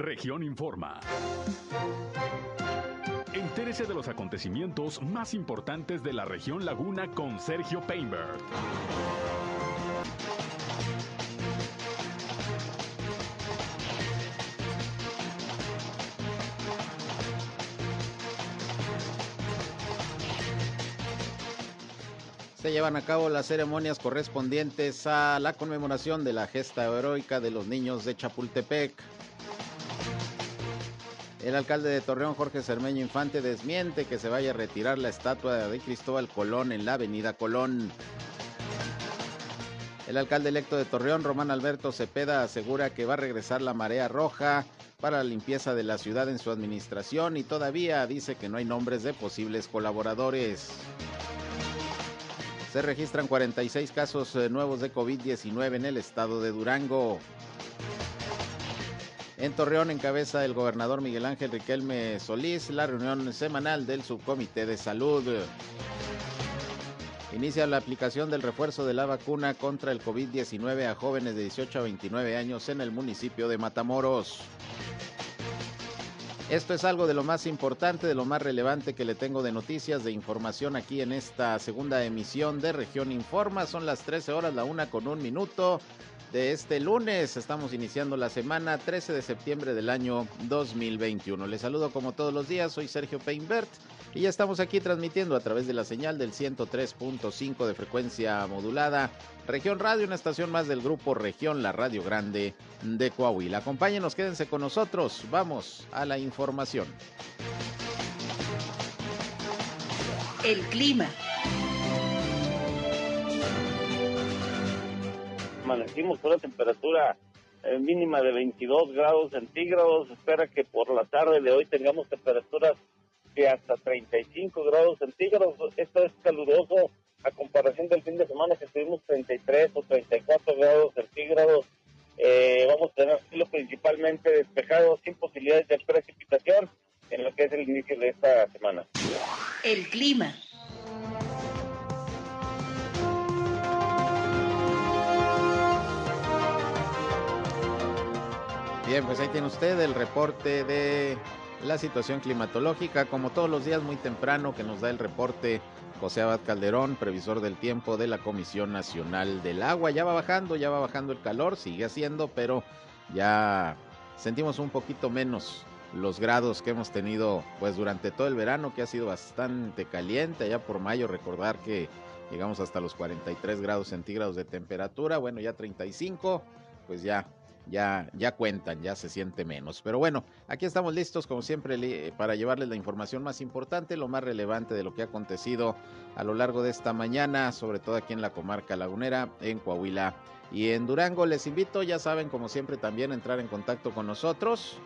Región Informa. Entérese de los acontecimientos más importantes de la región Laguna con Sergio Painberg. Se llevan a cabo las ceremonias correspondientes a la conmemoración de la gesta heroica de los niños de Chapultepec. El alcalde de Torreón, Jorge Cermeño Infante, desmiente que se vaya a retirar la estatua de Cristóbal Colón en la avenida Colón. El alcalde electo de Torreón, Román Alberto Cepeda, asegura que va a regresar la marea roja para la limpieza de la ciudad en su administración y todavía dice que no hay nombres de posibles colaboradores. Se registran 46 casos eh, nuevos de COVID-19 en el estado de Durango. En Torreón encabeza el gobernador Miguel Ángel Riquelme Solís la reunión semanal del subcomité de salud. Inicia la aplicación del refuerzo de la vacuna contra el COVID-19 a jóvenes de 18 a 29 años en el municipio de Matamoros. Esto es algo de lo más importante, de lo más relevante que le tengo de noticias, de información aquí en esta segunda emisión de Región Informa. Son las 13 horas, la una con un minuto de este lunes. Estamos iniciando la semana 13 de septiembre del año 2021. Les saludo como todos los días, soy Sergio Peinbert y ya estamos aquí transmitiendo a través de la señal del 103.5 de frecuencia modulada. Región Radio, una estación más del grupo Región, la Radio Grande de Coahuila. Acompáñenos, quédense con nosotros. Vamos a la información. El clima. Amanecimos con una temperatura eh, mínima de 22 grados centígrados. Espera que por la tarde de hoy tengamos temperaturas de hasta 35 grados centígrados. Esto es caluroso a comparación del fin de semana que tuvimos 33 o 34 grados centígrados. Eh, vamos a tener cielo principalmente despejado sin posibilidades de precipitación en lo que es el inicio de esta semana. El clima. Bien, pues ahí tiene usted el reporte de la situación climatológica, como todos los días muy temprano que nos da el reporte José Abad Calderón, previsor del tiempo de la Comisión Nacional del Agua. Ya va bajando, ya va bajando el calor, sigue haciendo, pero ya sentimos un poquito menos los grados que hemos tenido pues durante todo el verano que ha sido bastante caliente, ya por mayo recordar que llegamos hasta los 43 grados centígrados de temperatura, bueno ya 35, pues ya ya, cuentan, ya se siente menos. Pero bueno, aquí estamos listos como siempre para llevarles la información más importante, lo más relevante de lo que ha acontecido a lo largo de esta mañana, sobre todo aquí en la comarca lagunera, en Coahuila y en Durango. Les invito, ya saben, como siempre también a entrar en contacto con nosotros.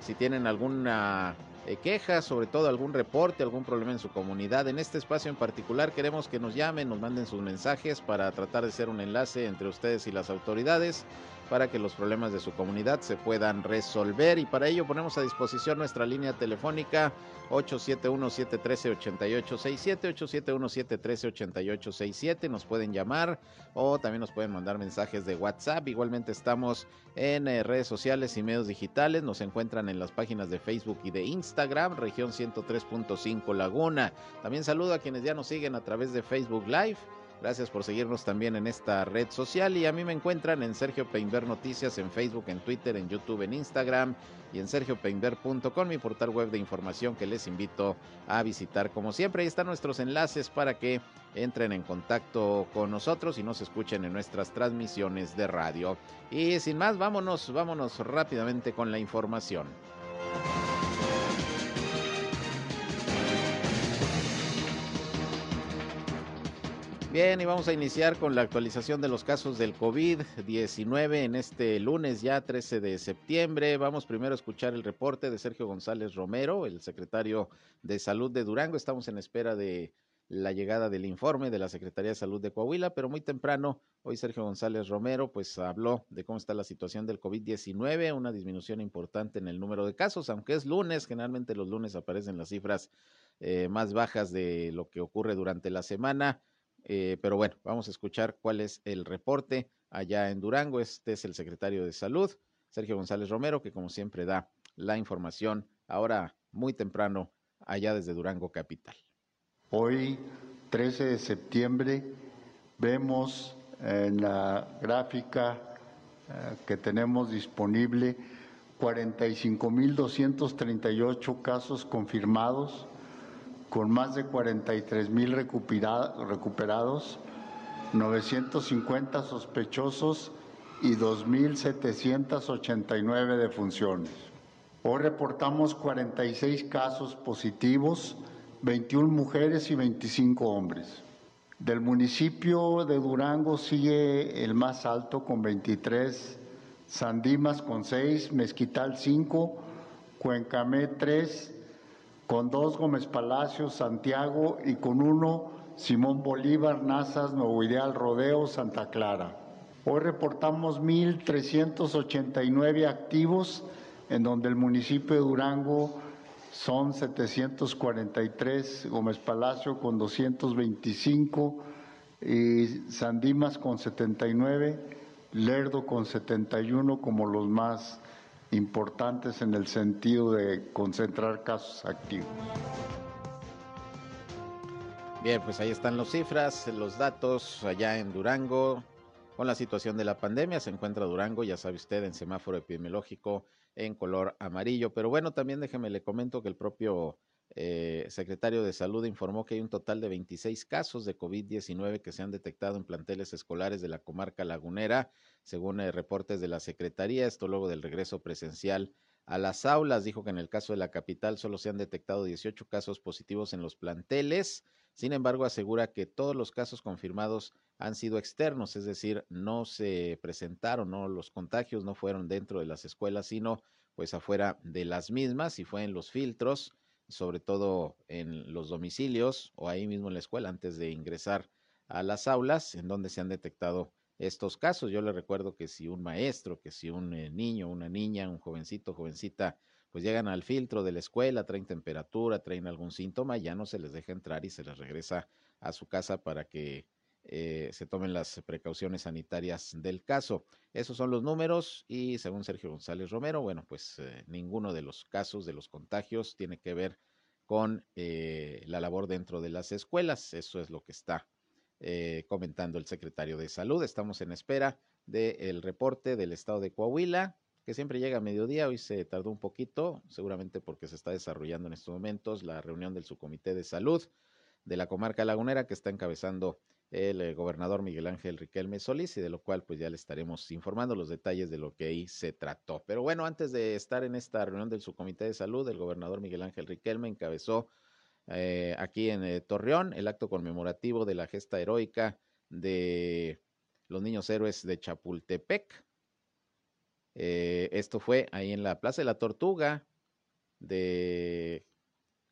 Si tienen alguna eh, queja, sobre todo algún reporte, algún problema en su comunidad. En este espacio en particular queremos que nos llamen, nos manden sus mensajes para tratar de ser un enlace entre ustedes y las autoridades para que los problemas de su comunidad se puedan resolver. Y para ello ponemos a disposición nuestra línea telefónica 871-713-8867, 871-713-8867, nos pueden llamar o también nos pueden mandar mensajes de WhatsApp, igualmente estamos en eh, redes sociales y medios digitales, nos encuentran en las páginas de Facebook y de Instagram, región 103.5 Laguna, también saludo a quienes ya nos siguen a través de Facebook Live, Gracias por seguirnos también en esta red social y a mí me encuentran en Sergio Peinber Noticias en Facebook, en Twitter, en YouTube, en Instagram y en sergiopeinber.com, mi portal web de información que les invito a visitar como siempre. Ahí están nuestros enlaces para que entren en contacto con nosotros y nos escuchen en nuestras transmisiones de radio. Y sin más, vámonos, vámonos rápidamente con la información. Bien, y vamos a iniciar con la actualización de los casos del COVID-19 en este lunes ya 13 de septiembre. Vamos primero a escuchar el reporte de Sergio González Romero, el secretario de Salud de Durango. Estamos en espera de la llegada del informe de la Secretaría de Salud de Coahuila, pero muy temprano, hoy Sergio González Romero pues habló de cómo está la situación del COVID-19, una disminución importante en el número de casos, aunque es lunes, generalmente los lunes aparecen las cifras eh, más bajas de lo que ocurre durante la semana. Eh, pero bueno, vamos a escuchar cuál es el reporte allá en Durango. Este es el secretario de Salud, Sergio González Romero, que como siempre da la información ahora muy temprano allá desde Durango Capital. Hoy, 13 de septiembre, vemos en la gráfica eh, que tenemos disponible 45.238 casos confirmados, con más de 43.000 recuperados, 950 sospechosos y 2.789 defunciones. Hoy reportamos 46 casos positivos, 21 mujeres y 25 hombres. Del municipio de Durango sigue el más alto con 23, Sandimas con 6, Mezquital 5, Cuencamé 3, con 2 Gómez Palacios, Santiago y con 1 Simón Bolívar, Nazas, Nuevo Ideal, Rodeo, Santa Clara. Hoy reportamos 1.389 activos, en donde el municipio de Durango son 743, Gómez Palacio con 225 y Sandimas con 79, Lerdo con 71 como los más importantes en el sentido de concentrar casos activos. Bien, pues ahí están las cifras, los datos allá en Durango. Con la situación de la pandemia se encuentra Durango, ya sabe usted, en semáforo epidemiológico en color amarillo. Pero bueno, también déjeme le comento que el propio eh, secretario de Salud informó que hay un total de 26 casos de COVID-19 que se han detectado en planteles escolares de la comarca lagunera, según eh, reportes de la Secretaría. Esto luego del regreso presencial a las aulas. Dijo que en el caso de la capital solo se han detectado 18 casos positivos en los planteles. Sin embargo, asegura que todos los casos confirmados han sido externos, es decir, no se presentaron, no los contagios no fueron dentro de las escuelas, sino pues afuera de las mismas y fue en los filtros, sobre todo en los domicilios o ahí mismo en la escuela antes de ingresar a las aulas, en donde se han detectado estos casos. Yo le recuerdo que si un maestro, que si un eh, niño, una niña, un jovencito, jovencita pues llegan al filtro de la escuela, traen temperatura, traen algún síntoma, ya no se les deja entrar y se les regresa a su casa para que eh, se tomen las precauciones sanitarias del caso. Esos son los números y según Sergio González Romero, bueno, pues eh, ninguno de los casos de los contagios tiene que ver con eh, la labor dentro de las escuelas. Eso es lo que está comentando el secretario de Salud. Estamos en espera del reporte del estado de Coahuila que siempre llega a mediodía, hoy se tardó un poquito, seguramente porque se está desarrollando en estos momentos la reunión del subcomité de salud de la comarca lagunera que está encabezando el eh, gobernador Miguel Ángel Riquelme Solís y de lo cual pues ya le estaremos informando los detalles de lo que ahí se trató. Pero bueno, antes de estar en esta reunión del subcomité de salud, el gobernador Miguel Ángel Riquelme encabezó eh, aquí en eh, Torreón el acto conmemorativo de la gesta heroica de los niños héroes de Chapultepec, esto fue ahí en la Plaza de la Tortuga de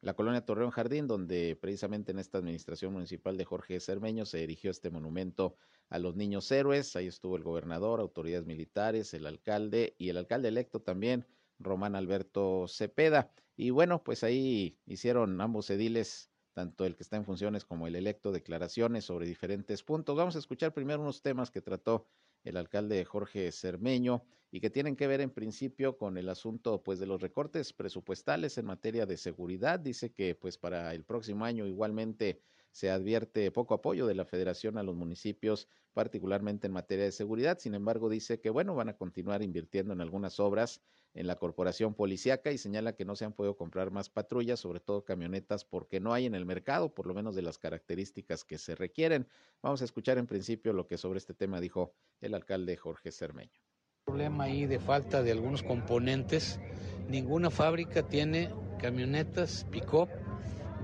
la colonia Torreón Jardín, donde precisamente en esta administración municipal de Jorge Cermeño se erigió este monumento a los niños héroes. Ahí estuvo el gobernador, autoridades militares, el alcalde y el alcalde electo también, Román Alberto Cepeda. Y bueno, pues ahí hicieron ambos ediles, tanto el que está en funciones como el electo, declaraciones sobre diferentes puntos. Vamos a escuchar primero unos temas que trató el alcalde Jorge Cermeño y que tienen que ver en principio con el asunto pues de los recortes presupuestales en materia de seguridad. Dice que pues para el próximo año igualmente se advierte poco apoyo de la federación a los municipios, particularmente en materia de seguridad. Sin embargo, dice que bueno, van a continuar invirtiendo en algunas obras en la corporación policiaca y señala que no se han podido comprar más patrullas, sobre todo camionetas, porque no hay en el mercado, por lo menos de las características que se requieren. Vamos a escuchar en principio lo que sobre este tema dijo el alcalde Jorge Cermeño. Problema ahí de falta de algunos componentes. Ninguna fábrica tiene camionetas pick-up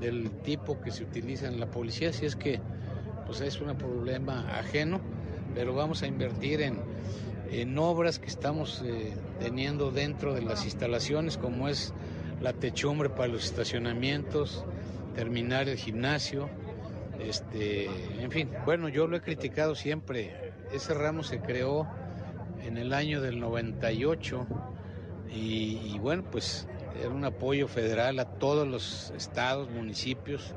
del tipo que se utiliza en la policía, así es que pues es un problema ajeno, pero vamos a invertir en, en obras que estamos eh, teniendo dentro de las instalaciones, como es la techumbre para los estacionamientos, terminar el gimnasio, este, en fin, bueno, yo lo he criticado siempre. Ese ramo se creó en el año del 98 y, y bueno, pues era un apoyo federal a todos los estados, municipios,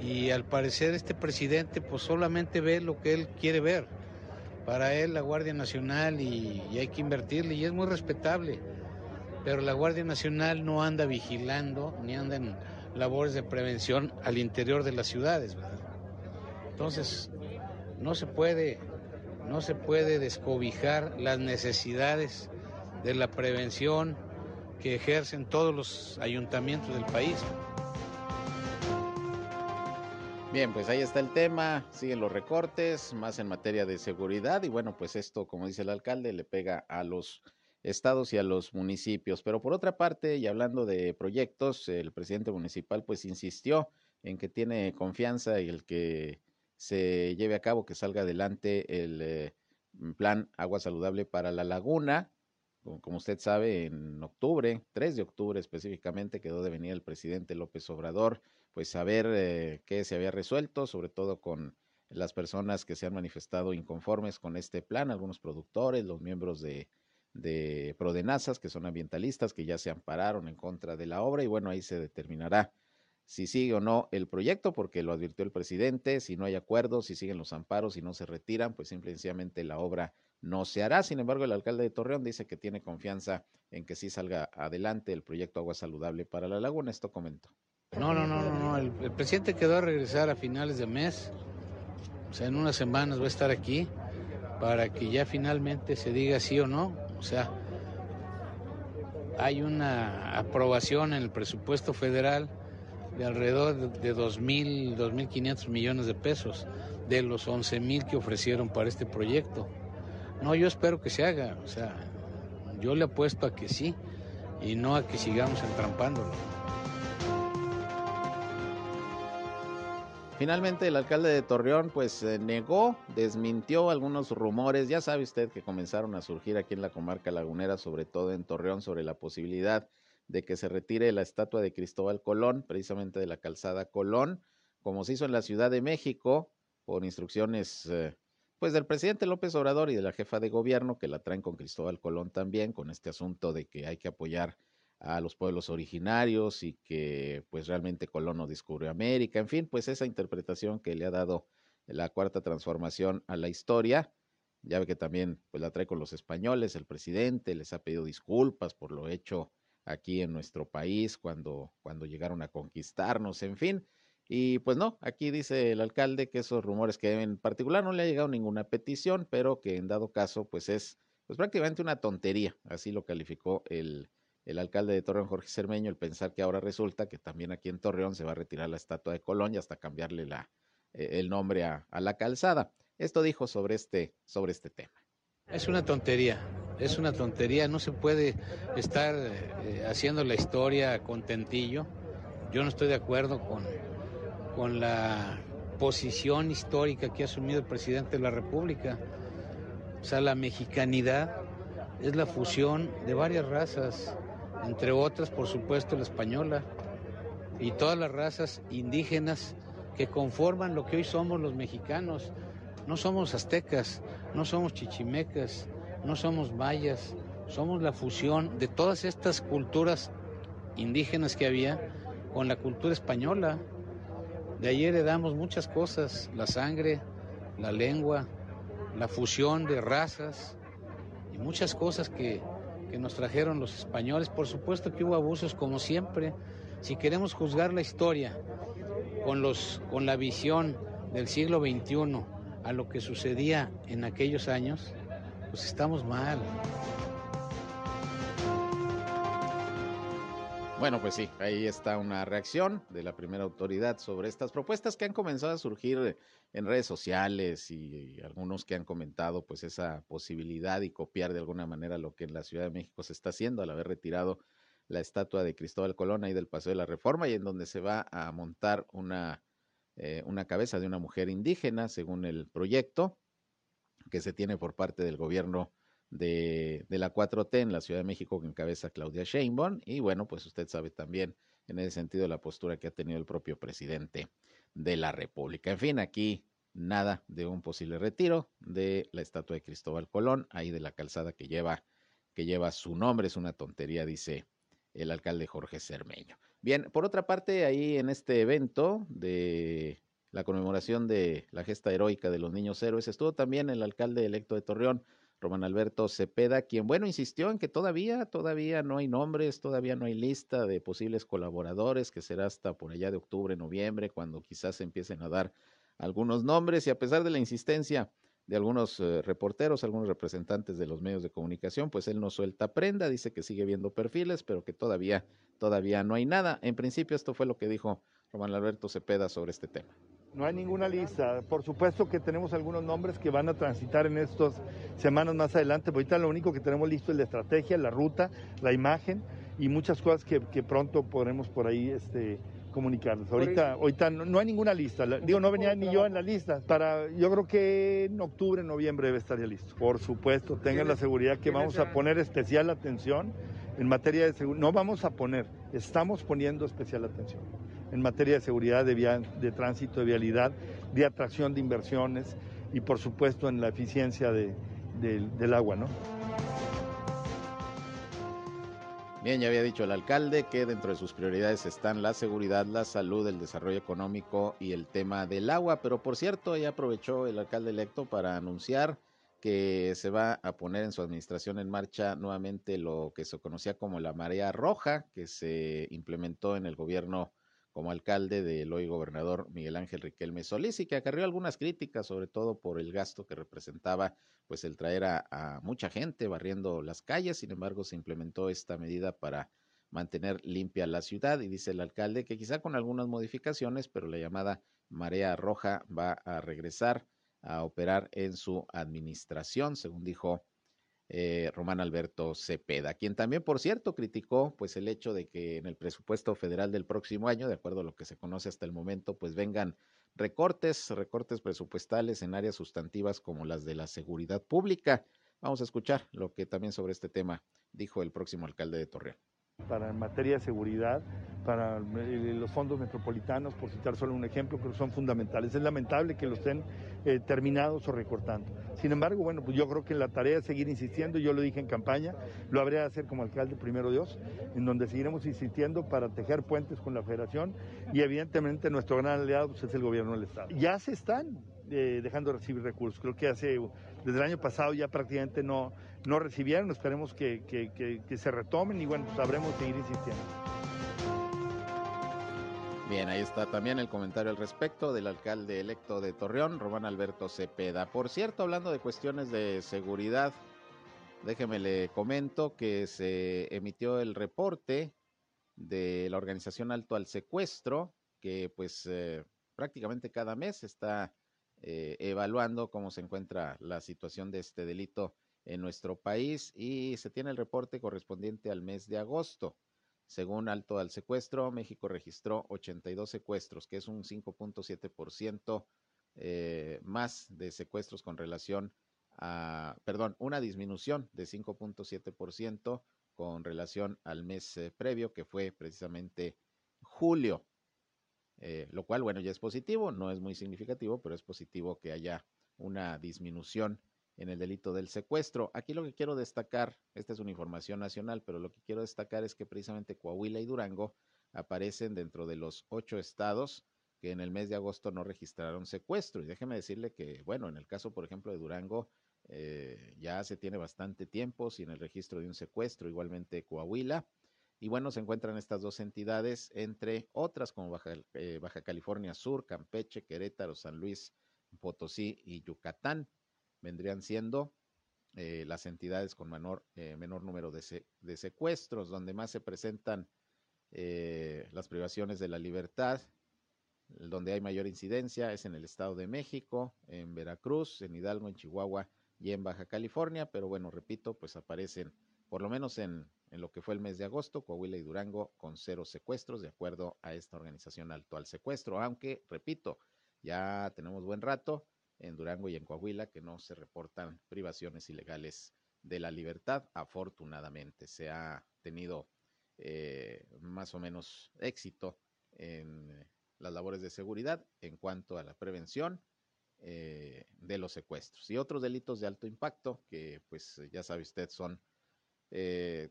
y al parecer este presidente pues solamente ve lo que él quiere ver. Para él la Guardia Nacional y, hay que invertirle y es muy respetable. pero la Guardia Nacional no anda vigilando ni anda en labores de prevención al interior de las ciudades, ¿verdad? Entonces, no se puede, no se puede descobijar las necesidades de la prevención que ejercen todos los ayuntamientos del país. Bien, pues ahí está el tema, siguen los recortes, más en materia de seguridad y bueno, pues esto, como dice el alcalde, le pega a los estados y a los municipios. Pero por otra parte, y hablando de proyectos, el presidente municipal pues insistió en que tiene confianza y el que se lleve a cabo, que salga adelante el eh, plan Agua Saludable para la Laguna. Como usted sabe, en octubre, 3 de octubre específicamente, quedó de venir el presidente López Obrador, pues saber eh, qué se había resuelto, sobre todo con las personas que se han manifestado inconformes con este plan, algunos productores, los miembros de, de Prodenazas, que son ambientalistas, que ya se ampararon en contra de la obra, y bueno, ahí se determinará si sigue o no el proyecto, porque lo advirtió el presidente, si no hay acuerdo, si siguen los amparos, si no se retiran, pues simplemente la obra no se hará. Sin embargo, el alcalde de Torreón dice que tiene confianza en que sí salga adelante el proyecto Agua Saludable para la Laguna. Esto comentó. No, no, no, no, no. El, el, presidente quedó a regresar a finales de mes. O sea, en unas semanas va a estar aquí para que ya finalmente se diga sí o no. O sea, hay una aprobación en el presupuesto federal de alrededor de 2.000, 2.500 millones de pesos de los 11.000 que ofrecieron para este proyecto. No, yo espero que se haga, o sea, yo le apuesto a que sí y no a que sigamos entrampándolo. Finalmente el alcalde de Torreón pues eh, negó, desmintió algunos rumores, ya sabe usted que comenzaron a surgir aquí en la comarca lagunera, sobre todo en Torreón, sobre la posibilidad de que se retire la estatua de Cristóbal Colón, precisamente de la calzada Colón, como se hizo en la Ciudad de México, por instrucciones eh, pues del presidente López Obrador y de la jefa de gobierno que la traen con Cristóbal Colón también, con este asunto de que hay que apoyar a los pueblos originarios y que pues realmente Colón no descubrió América, en fin, pues esa interpretación que le ha dado la cuarta transformación a la historia, ya ve que también pues la trae con los españoles, el presidente les ha pedido disculpas por lo hecho aquí en nuestro país cuando, cuando llegaron a conquistarnos, en fin, y pues no, aquí dice el alcalde que esos rumores que en particular no le ha llegado ninguna petición, pero que en dado caso pues es pues prácticamente una tontería, así lo calificó el, el alcalde de Torreón, Jorge Cermeño, el pensar que ahora resulta que también aquí en Torreón se va a retirar la estatua de Colón y hasta cambiarle la, eh, el nombre a, a, la calzada. Esto dijo sobre este, sobre este tema. Es una tontería, es una tontería, no se puede estar eh, haciendo la historia contentillo. Yo no estoy de acuerdo con, con la posición histórica que ha asumido el presidente de la República. O sea, la mexicanidad es la fusión de varias razas, entre otras, por supuesto, la española y todas las razas indígenas que conforman lo que hoy somos los mexicanos. No somos aztecas, no somos chichimecas, no somos mayas, somos la fusión de todas estas culturas indígenas que había con la cultura española. De ahí heredamos muchas cosas, la sangre, la lengua, la fusión de razas y muchas cosas que, que nos trajeron los españoles. Por supuesto que hubo abusos como siempre. Si queremos juzgar la historia con, los, con la visión del siglo XXI a lo que sucedía en aquellos años, pues estamos mal. Bueno, pues sí, ahí está una reacción de la primera autoridad sobre estas propuestas que han comenzado a surgir en redes sociales y, algunos que han comentado pues esa posibilidad y copiar de alguna manera lo que en la Ciudad de México se está haciendo al haber retirado la estatua de Cristóbal Colón ahí del Paseo de la Reforma y en donde se va a montar una, eh, una cabeza de una mujer indígena según el proyecto que se tiene por parte del gobierno de, la 4T en la Ciudad de México que encabeza Claudia Sheinbaum y bueno, pues usted sabe también en ese sentido la postura que ha tenido el propio presidente de la República. En fin, aquí nada de un posible retiro de la estatua de Cristóbal Colón, ahí de la calzada que lleva que lleva su nombre, es una tontería, dice el alcalde Jorge Cermeño. Bien, por otra parte, ahí en este evento de la conmemoración de la gesta heroica de los niños héroes, estuvo también el alcalde electo de Torreón, Román Alberto Cepeda, quien, bueno, insistió en que todavía, todavía no hay nombres, todavía no hay lista de posibles colaboradores, que será hasta por allá de octubre, noviembre, cuando quizás se empiecen a dar algunos nombres y a pesar de la insistencia de algunos eh, reporteros, algunos representantes de los medios de comunicación, pues él no suelta prenda, dice que sigue viendo perfiles, pero que todavía, todavía no hay nada. En principio esto fue lo que dijo Román Alberto Cepeda sobre este tema. No hay ninguna lista. Por supuesto que tenemos algunos nombres que van a transitar en estas semanas más adelante. Pero ahorita lo único que tenemos listo es la estrategia, la ruta, la imagen y muchas cosas que, pronto podremos por ahí este, comunicarles. Ahorita, ahorita no, hay ninguna lista. Digo, no venía ni yo en la lista. Para, yo creo que en octubre, noviembre debe estar ya listo. Por supuesto, tengan la seguridad que vamos a poner especial atención en materia de seguridad. No vamos a poner, estamos poniendo especial atención en materia de seguridad de, de tránsito, de vialidad, de atracción de inversiones y por supuesto en la eficiencia del agua, ¿no? Bien, ya había dicho el alcalde que dentro de sus prioridades están la seguridad, la salud, el desarrollo económico y el tema del agua. Pero por cierto, ya aprovechó el alcalde electo para anunciar que se va a poner en su administración en marcha nuevamente lo que se conocía como la marea roja, que se implementó en el gobierno como alcalde del hoy gobernador Miguel Ángel Riquelme Solís y que acarrió algunas críticas, sobre todo por el gasto que representaba pues el traer a, mucha gente barriendo las calles. Sin embargo, se implementó esta medida para mantener limpia la ciudad y dice el alcalde que quizá con algunas modificaciones, pero la llamada marea roja va a regresar a operar en su administración, según dijo eh, Román Alberto Cepeda, quien también, por cierto, criticó pues el hecho de que en el presupuesto federal del próximo año, de acuerdo a lo que se conoce hasta el momento, pues vengan recortes, recortes presupuestales en áreas sustantivas como las de la seguridad pública. Vamos a escuchar lo que también sobre este tema dijo el próximo alcalde de Torreón para en materia de seguridad, para eh, los fondos metropolitanos, por citar solo un ejemplo, que son fundamentales. Es lamentable que los estén eh, terminados o recortando. Sin embargo, bueno, pues yo creo que la tarea es seguir insistiendo, yo lo dije en campaña, lo habré de hacer como alcalde primero Dios, en donde seguiremos insistiendo para tejer puentes con la federación y evidentemente nuestro gran aliado pues, es el gobierno del Estado. Ya se están eh, dejando de recibir recursos, creo que hace, desde el año pasado ya prácticamente no no recibieron, esperemos que, que, se retomen y bueno, sabremos pues seguir insistiendo. Bien, ahí está también el comentario al respecto del alcalde electo de Torreón, Román Alberto Cepeda. Por cierto, hablando de cuestiones de seguridad, déjeme le comento que se emitió el reporte de la organización Alto al Secuestro, que pues eh, prácticamente cada mes está eh, evaluando cómo se encuentra la situación de este delito en nuestro país y se tiene el reporte correspondiente al mes de agosto. Según Alto al Secuestro, México registró 82 secuestros, que es un 5.7% eh, más de secuestros con relación a, perdón, una disminución de 5.7% con relación al mes eh, previo, que fue precisamente julio. Eh, lo cual, bueno, ya es positivo, no es muy significativo, pero es positivo que haya una disminución en el delito del secuestro. Aquí lo que quiero destacar, esta es una información nacional, pero lo que quiero destacar es que precisamente Coahuila y Durango aparecen dentro de los ocho estados que en el mes de agosto no registraron secuestro. Y déjeme decirle que, bueno, en el caso, por ejemplo, de Durango, eh, ya se tiene bastante tiempo sin el registro de un secuestro, igualmente Coahuila. Y bueno, se encuentran estas dos entidades, entre otras como Baja, eh, Baja California Sur, Campeche, Querétaro, San Luis, Potosí y Yucatán vendrían siendo eh, las entidades con menor, eh, menor número de, de, secuestros, donde más se presentan eh, las privaciones de la libertad, donde hay mayor incidencia es en el Estado de México, en Veracruz, en Hidalgo, en Chihuahua y en Baja California, pero bueno, repito, pues aparecen por lo menos en, en lo que fue el mes de agosto, Coahuila y Durango con cero secuestros, de acuerdo a esta organización Alto al Secuestro, aunque, repito, ya tenemos buen rato en Durango y en Coahuila que no se reportan privaciones ilegales de la libertad. Afortunadamente se ha tenido eh, más o menos éxito en las labores de seguridad en cuanto a la prevención eh, de los secuestros y otros delitos de alto impacto que pues ya sabe usted son eh,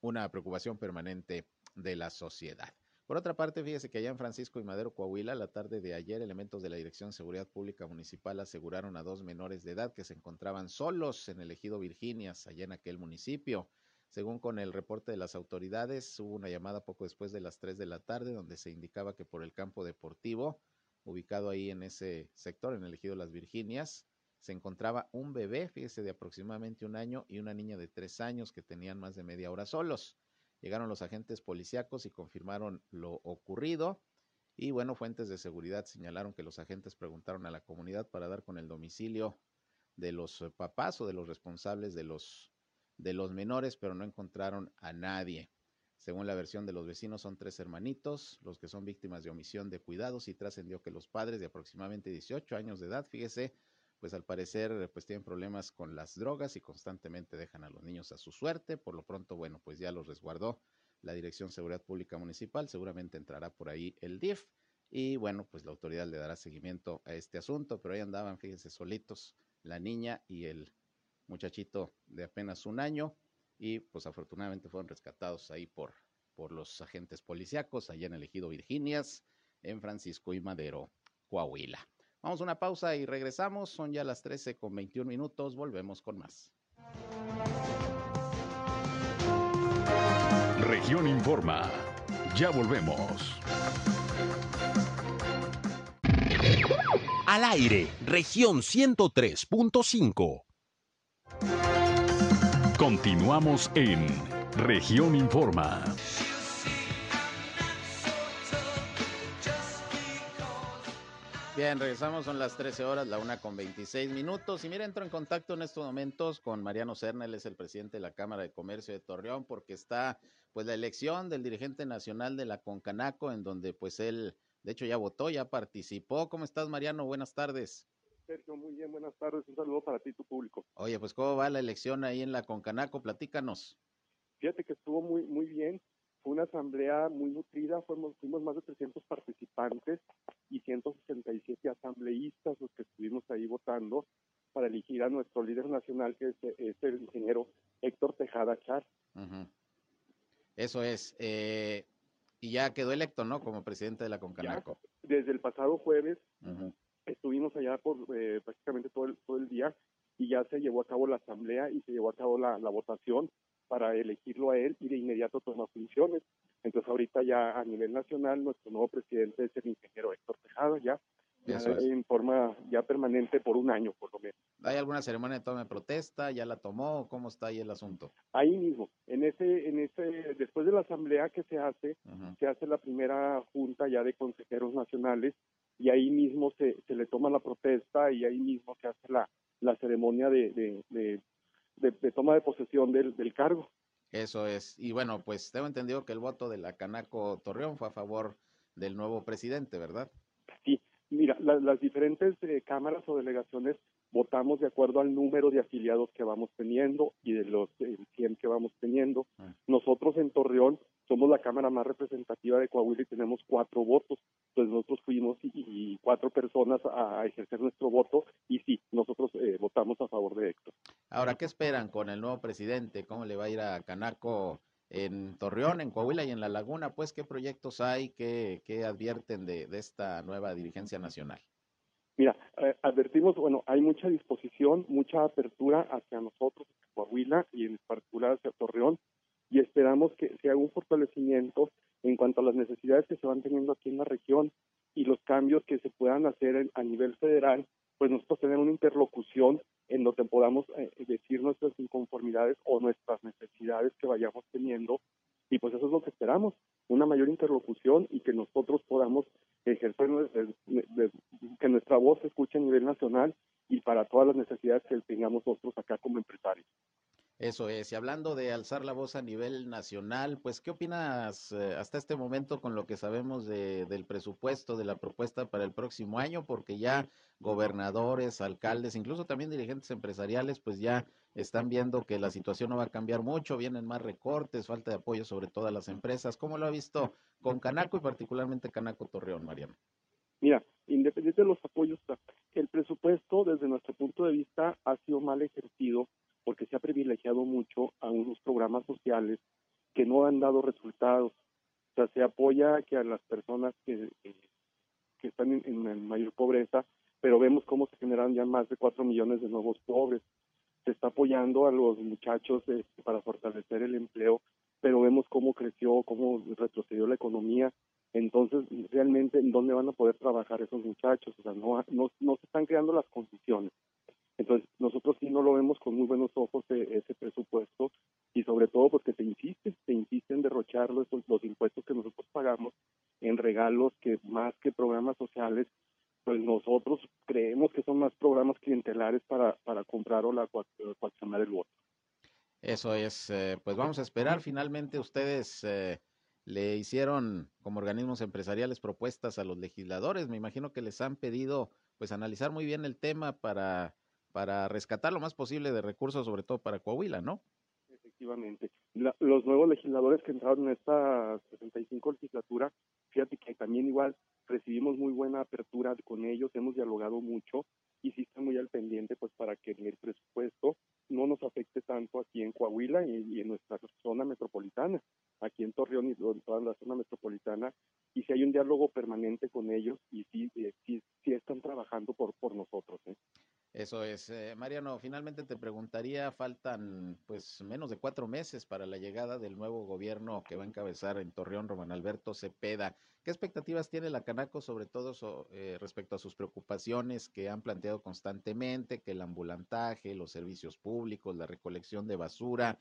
una preocupación permanente de la sociedad. Por otra parte, fíjese que allá en Francisco y Madero, Coahuila, la tarde de ayer, elementos de la Dirección de Seguridad Pública Municipal aseguraron a dos menores de edad que se encontraban solos en el ejido Virginias, allá en aquel municipio. Según con el reporte de las autoridades, hubo una llamada poco después de las 3 de la tarde donde se indicaba que por el campo deportivo, ubicado ahí en ese sector, en el ejido Las Virginias, se encontraba un bebé, fíjese, de aproximadamente un año y una niña de tres años que tenían más de media hora solos. Llegaron los agentes policíacos y confirmaron lo ocurrido. Y bueno, fuentes de seguridad señalaron que los agentes preguntaron a la comunidad para dar con el domicilio de los eh, papás o de los responsables de los, de los menores, pero no encontraron a nadie. Según la versión de los vecinos, son tres hermanitos, los que son víctimas de omisión de cuidados y trascendió que los padres de aproximadamente 18 años de edad, fíjese, pues al parecer pues tienen problemas con las drogas y constantemente dejan a los niños a su suerte. Por lo pronto, bueno, pues ya los resguardó la Dirección de Seguridad Pública Municipal, seguramente entrará por ahí el DIF y bueno, pues la autoridad le dará seguimiento a este asunto, pero ahí andaban, fíjense, solitos la niña y el muchachito de apenas un año y pues afortunadamente fueron rescatados ahí por, por los agentes policíacos allá en el ejido Virginias, en Francisco y Madero, Coahuila. Vamos a una pausa y regresamos. Son ya las 13 con 21 minutos. Volvemos con más. Región Informa. Ya volvemos. Al aire, región 103.5. Continuamos en región Informa. Bien, regresamos, son las 13 horas, la una con 26 minutos. Y mira, entro en contacto en estos momentos con Mariano Cerna, él es el presidente de la Cámara de Comercio de Torreón, porque está pues la elección del dirigente nacional de la Concanaco, en donde pues él, de hecho, ya votó, ya participó. ¿Cómo estás, Mariano? Buenas tardes. Sergio, muy bien, buenas tardes. Un saludo para ti y tu público. Oye, pues ¿cómo va la elección ahí en la Concanaco? Platícanos. Fíjate que estuvo muy, muy bien fue una asamblea muy nutrida, fuimos, fuimos más de 300 participantes y 167 asambleístas los que estuvimos ahí votando para elegir a nuestro líder nacional, que es, el ingeniero Héctor Tejada Char. Eso es. Eh, y ya quedó electo, ¿no? Como presidente de la Concanaco. desde el pasado jueves estuvimos allá por eh, prácticamente todo el, todo el día y ya se llevó a cabo la asamblea y se llevó a cabo la, la votación para elegirlo a él y de inmediato tomar funciones. Entonces ahorita ya a nivel nacional nuestro nuevo presidente es el ingeniero Héctor Tejada ya, en forma ya permanente por un año por lo menos. ¿Hay alguna ceremonia de toma de protesta? ¿Ya la tomó? ¿Cómo está ahí el asunto? Ahí mismo, en ese, en ese, después de la asamblea que se hace, se hace la primera junta ya de consejeros nacionales y ahí mismo se, se le toma la protesta y ahí mismo se hace la, la ceremonia de, de de, toma de posesión del, cargo. Eso es. Y bueno, pues tengo entendido que el voto de la Canaco Torreón fue a favor del nuevo presidente, ¿verdad? Sí, mira, las diferentes eh, cámaras o delegaciones votamos de acuerdo al número de afiliados que vamos teniendo y de los 100 que vamos teniendo. Ah. Nosotros en Torreón somos la cámara más representativa de Coahuila y tenemos cuatro votos. Entonces nosotros fuimos y, cuatro personas a, ejercer nuestro voto y sí, nosotros eh, votamos a favor de Héctor. Ahora, ¿qué esperan con el nuevo presidente? ¿Cómo le va a ir a Canaco en Torreón, en Coahuila y en La Laguna? Pues, ¿qué proyectos hay? ¿Qué, advierten de, esta nueva dirigencia nacional? Mira, eh, advertimos, bueno, hay mucha disposición, mucha apertura hacia nosotros, Coahuila y en particular hacia Torreón y esperamos que se haga un fortalecimiento en cuanto a las necesidades que se van teniendo aquí en la región y los cambios que se puedan hacer a nivel federal, pues nosotros tener una interlocución en donde podamos eh, decir nuestras inconformidades o nuestras necesidades que vayamos teniendo y pues eso es lo que esperamos, una mayor interlocución y que nosotros podamos ejercer que nuestra voz se escuche a nivel nacional y para todas las necesidades que tengamos nosotros acá como empresarios. Eso es, y hablando de alzar la voz a nivel nacional, pues, ¿qué opinas eh, hasta este momento con lo que sabemos de, del presupuesto, de la propuesta para el próximo año? Porque ya gobernadores, alcaldes, incluso también dirigentes empresariales, pues ya están viendo que la situación no va a cambiar mucho, vienen más recortes, falta de apoyo sobre todas las empresas. ¿Cómo lo ha visto con Canaco y particularmente Canaco Torreón, Mariano? Mira, independiente de los apoyos, el presupuesto desde nuestro punto de vista ha sido mal ejercido porque se ha privilegiado mucho a unos programas sociales que no han dado resultados. sea, se apoya que a las personas que, que están en, en, mayor pobreza, pero vemos cómo se generan ya más de 4 millones de nuevos pobres. Se está apoyando a los muchachos este, para fortalecer el empleo, pero vemos cómo creció, cómo retrocedió la economía. Entonces, realmente, ¿en dónde van a poder trabajar esos muchachos? O sea, no, no, no se están creando las condiciones. Entonces, nosotros sí no lo vemos con muy buenos ojos eh, ese presupuesto y sobre todo porque se insiste, se insiste en derrocharlo los, los impuestos que nosotros pagamos en regalos que más que programas sociales, pues nosotros creemos que son más programas clientelares para, para comprar o la coaccionar el voto. Eso es, eh, pues vamos a esperar. Finalmente ustedes eh, le hicieron como organismos empresariales propuestas a los legisladores. Me imagino que les han pedido pues analizar muy bien el tema para para rescatar lo más posible de recursos, sobre todo para Coahuila, ¿no? Efectivamente. los nuevos legisladores que entraron en esta 65 legislatura, fíjate que también igual recibimos muy buena apertura con ellos, hemos dialogado mucho y sí están muy al pendiente pues para que el presupuesto no nos afecte tanto aquí en Coahuila y, en nuestra zona metropolitana, aquí en Torreón y en toda la zona metropolitana, y si hay un diálogo permanente con ellos y sí, eh, sí, sí están trabajando por, por nosotros. ¿eh? Eso es. Eh, Mariano, finalmente te preguntaría, faltan pues menos de cuatro meses para la llegada del nuevo gobierno que va a encabezar en Torreón, Román Alberto Cepeda. ¿Qué expectativas tiene la Canaco, sobre todo eh, respecto a sus preocupaciones que han planteado constantemente, que el ambulantaje, los servicios públicos, la recolección de basura,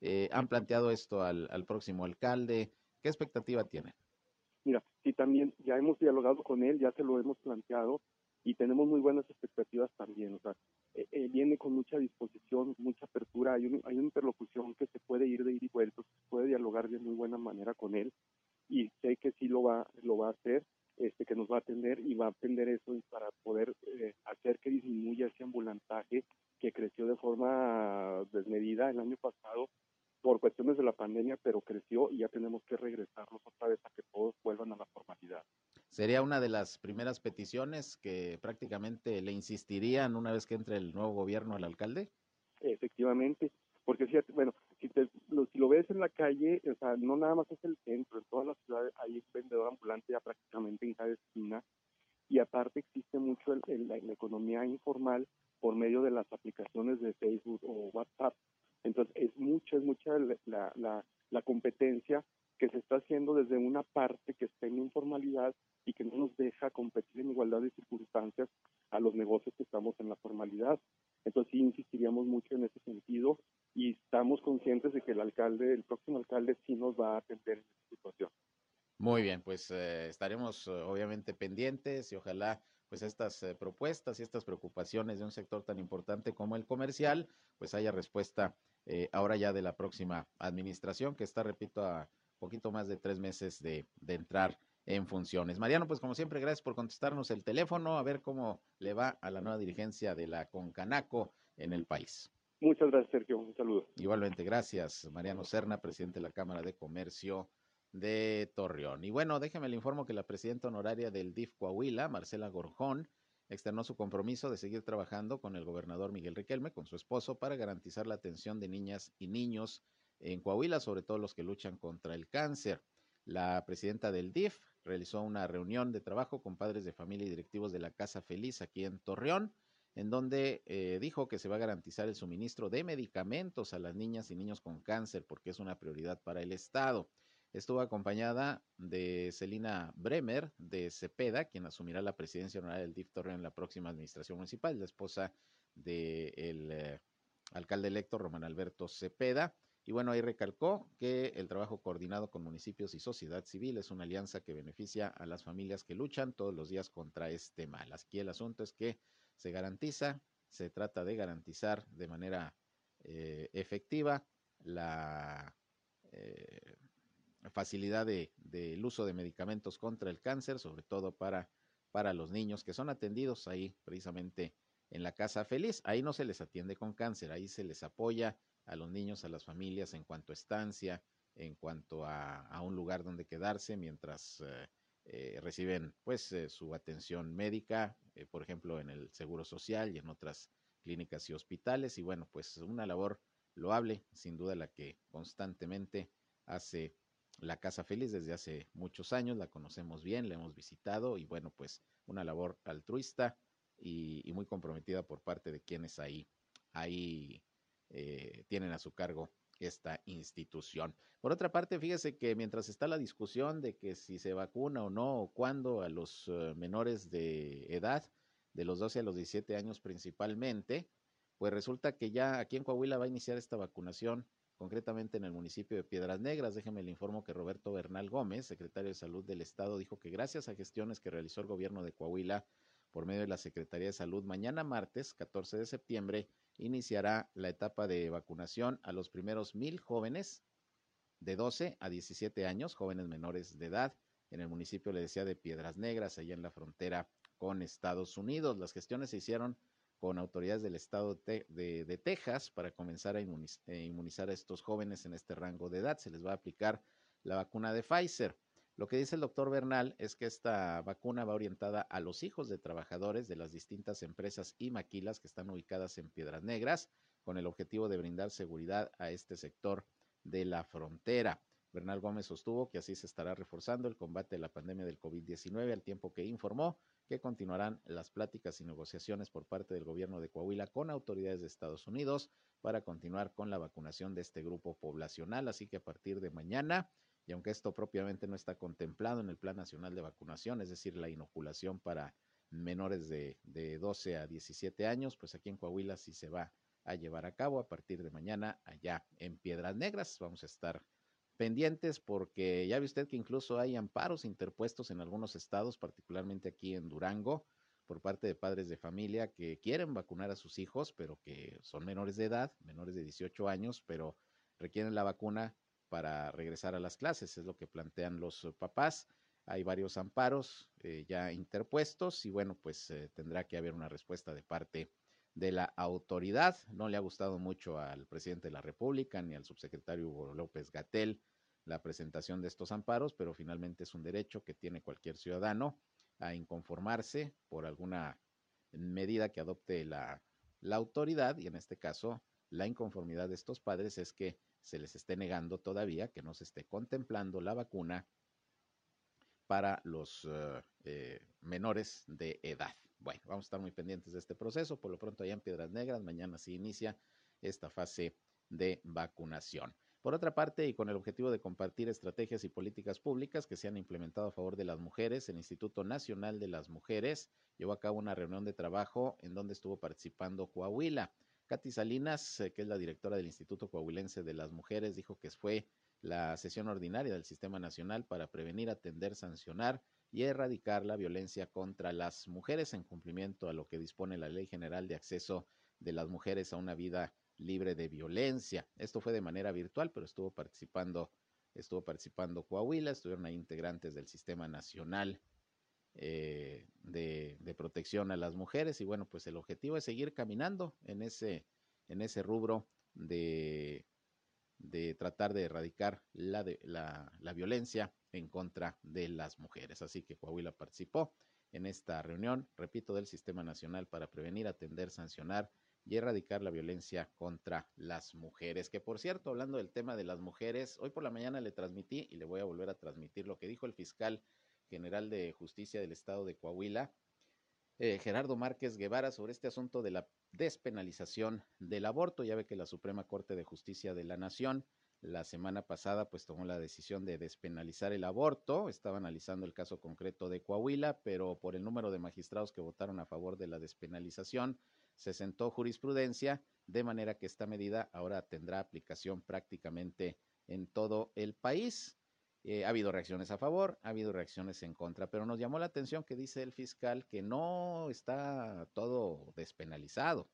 eh, han planteado esto al, al próximo alcalde? ¿Qué expectativa tiene? Mira, sí, también ya hemos dialogado con él, ya se lo hemos planteado y tenemos muy buenas expectativas también. O sea, eh, eh, viene con mucha disposición, mucha apertura, hay, hay una interlocución que se puede ir de ir y vuelto, se puede dialogar de muy buena manera con él y sé que sí lo va, lo va a hacer, este, que nos va a atender y va a atender eso para poder eh, hacer que disminuya ese ambulantaje que creció de forma desmedida el año pasado por cuestiones de la pandemia, pero creció y ya tenemos que regresarnos otra vez a que todos vuelvan a la formalidad. Sería una de las primeras peticiones que prácticamente le insistirían una vez que entre el nuevo gobierno al alcalde. Efectivamente, porque fíjate, bueno, si, te, lo, si lo ves en la calle, o sea, no nada más es el centro, en todas las ciudades hay vendedor ambulante ya prácticamente en cada esquina y aparte existe mucho el, la, economía informal por medio de las aplicaciones de Facebook o WhatsApp. Entonces es mucha, es mucha la, la, la competencia que se está haciendo desde una parte que está en informalidad y que no nos deja competir en igualdad de circunstancias a los negocios que estamos en la formalidad. Entonces sí insistiríamos mucho en ese sentido y estamos conscientes de que el alcalde, el próximo alcalde sí nos va a atender en esta situación. Muy bien, pues eh, estaremos eh, obviamente pendientes y ojalá pues estas eh, propuestas y estas preocupaciones de un sector tan importante como el comercial, pues haya respuesta ahora ya de la próxima administración que está, repito, a poquito más de tres meses de, entrar en funciones. Mariano, pues como siempre, gracias por contestarnos el teléfono, a ver cómo le va a la nueva dirigencia de la Concanaco en el país. Muchas gracias, Sergio. Un saludo. Igualmente, gracias, Mariano Serna, presidente de la Cámara de Comercio de Torreón. Y bueno, déjeme le informo que la presidenta honoraria del DIF Coahuila, Marcela Gorjón, externó su compromiso de seguir trabajando con el gobernador Miguel Riquelme, con su esposo, para garantizar la atención de niñas y niños en Coahuila, sobre todo los que luchan contra el cáncer. La presidenta del DIF realizó una reunión de trabajo con padres de familia y directivos de la Casa Feliz aquí en Torreón, en donde eh, dijo que se va a garantizar el suministro de medicamentos a las niñas y niños con cáncer, porque es una prioridad para el Estado. Estuvo acompañada de Celina Bremer de Cepeda, quien asumirá la presidencia honoraria del DIF Torreón en la próxima administración municipal, la esposa del eh, alcalde electo Román Alberto Cepeda. Y bueno, ahí recalcó que el trabajo coordinado con municipios y sociedad civil es una alianza que beneficia a las familias que luchan todos los días contra este mal. Aquí el asunto es que se garantiza, se trata de garantizar de manera eh, efectiva la eh, facilidad del de, uso de medicamentos contra el cáncer, sobre todo para, para los niños que son atendidos ahí precisamente en la Casa Feliz. Ahí no se les atiende con cáncer, ahí se les apoya a los niños, a las familias en cuanto a estancia, en cuanto a, un lugar donde quedarse mientras eh, eh, reciben pues eh, su atención médica, por ejemplo en el Seguro Social y en otras clínicas y hospitales. Y bueno, pues una labor loable, sin duda la que constantemente hace la Casa Feliz desde hace muchos años, la conocemos bien, la hemos visitado y bueno, pues una labor altruista y, muy comprometida por parte de quienes ahí, ahí eh, tienen a su cargo esta institución. Por otra parte, fíjese que mientras está la discusión de que si se vacuna o no, o cuándo a los eh, menores de edad, de los 12 a los 17 años principalmente, pues resulta que ya aquí en Coahuila va a iniciar esta vacunación, concretamente en el municipio de Piedras Negras. Déjeme le informo que Roberto Bernal Gómez, secretario de Salud del Estado, dijo que gracias a gestiones que realizó el gobierno de Coahuila por medio de la Secretaría de Salud, mañana martes 14 de septiembre iniciará la etapa de vacunación a los primeros mil jóvenes de 12 a 17 años, jóvenes menores de edad, en el municipio, le decía, de Piedras Negras, allá en la frontera con Estados Unidos. Las gestiones se hicieron con autoridades del estado de, Texas para comenzar a eh, inmunizar a estos jóvenes en este rango de edad. Se les va a aplicar la vacuna de Pfizer. Lo que dice el doctor Bernal es que esta vacuna va orientada a los hijos de trabajadores de las distintas empresas y maquilas que están ubicadas en Piedras Negras, con el objetivo de brindar seguridad a este sector de la frontera. Bernal Gómez sostuvo que así se estará reforzando el combate a la pandemia del COVID-19, al tiempo que informó que continuarán las pláticas y negociaciones por parte del gobierno de Coahuila con autoridades de Estados Unidos para continuar con la vacunación de este grupo poblacional. Así que a partir de mañana y aunque esto propiamente no está contemplado en el Plan Nacional de Vacunación, es decir, la inoculación para menores de, 12 a 17 años, pues aquí en Coahuila sí se va a llevar a cabo a partir de mañana allá en Piedras Negras. Vamos a estar pendientes porque ya ve usted que incluso hay amparos interpuestos en algunos estados, particularmente aquí en Durango, por parte de padres de familia que quieren vacunar a sus hijos, pero que son menores de edad, menores de 18 años, pero requieren la vacuna para regresar a las clases, es lo que plantean los eh, papás. Hay varios amparos eh, ya interpuestos y bueno, pues eh, tendrá que haber una respuesta de parte de la autoridad. No le ha gustado mucho al presidente de la República ni al subsecretario Hugo López Gatel la presentación de estos amparos, pero finalmente es un derecho que tiene cualquier ciudadano a inconformarse por alguna medida que adopte la, la autoridad y en este caso la inconformidad de estos padres es que se les esté negando todavía, que no se esté contemplando la vacuna para los eh, menores de edad. Bueno, vamos a estar muy pendientes de este proceso. Por lo pronto, allá en Piedras Negras, mañana se inicia esta fase de vacunación. Por otra parte, y con el objetivo de compartir estrategias y políticas públicas que se han implementado a favor de las mujeres, el Instituto Nacional de las Mujeres llevó a cabo una reunión de trabajo en donde estuvo participando Coahuila. Katy Salinas, eh, que es la directora del Instituto Coahuilense de las Mujeres, dijo que fue la sesión ordinaria del Sistema Nacional para prevenir, atender, sancionar y erradicar la violencia contra las mujeres en cumplimiento a lo que dispone la Ley General de Acceso de las Mujeres a una vida libre de violencia. Esto fue de manera virtual, pero estuvo participando, estuvo participando Coahuila, estuvieron ahí integrantes del Sistema Nacional eh, de, protección a las mujeres y bueno, pues el objetivo es seguir caminando en ese, en ese rubro de, de tratar de erradicar la, de, la, la violencia en contra de las mujeres. Así que Coahuila participó en esta reunión, repito, del Sistema Nacional para Prevenir, Atender, Sancionar y erradicar la violencia contra las mujeres. Que por cierto, hablando del tema de las mujeres, hoy por la mañana le transmití y le voy a volver a transmitir lo que dijo el fiscal general de justicia del estado de Coahuila, eh, Gerardo Márquez Guevara, sobre este asunto de la despenalización del aborto. Ya ve que la Suprema Corte de Justicia de la Nación la semana pasada pues tomó la decisión de despenalizar el aborto. Estaba analizando el caso concreto de Coahuila, pero por el número de magistrados que votaron a favor de la despenalización, se sentó jurisprudencia, de manera que esta medida ahora tendrá aplicación prácticamente en todo el país. Eh, ha habido reacciones a favor, ha habido reacciones en contra, pero nos llamó la atención que dice el fiscal que no está todo despenalizado.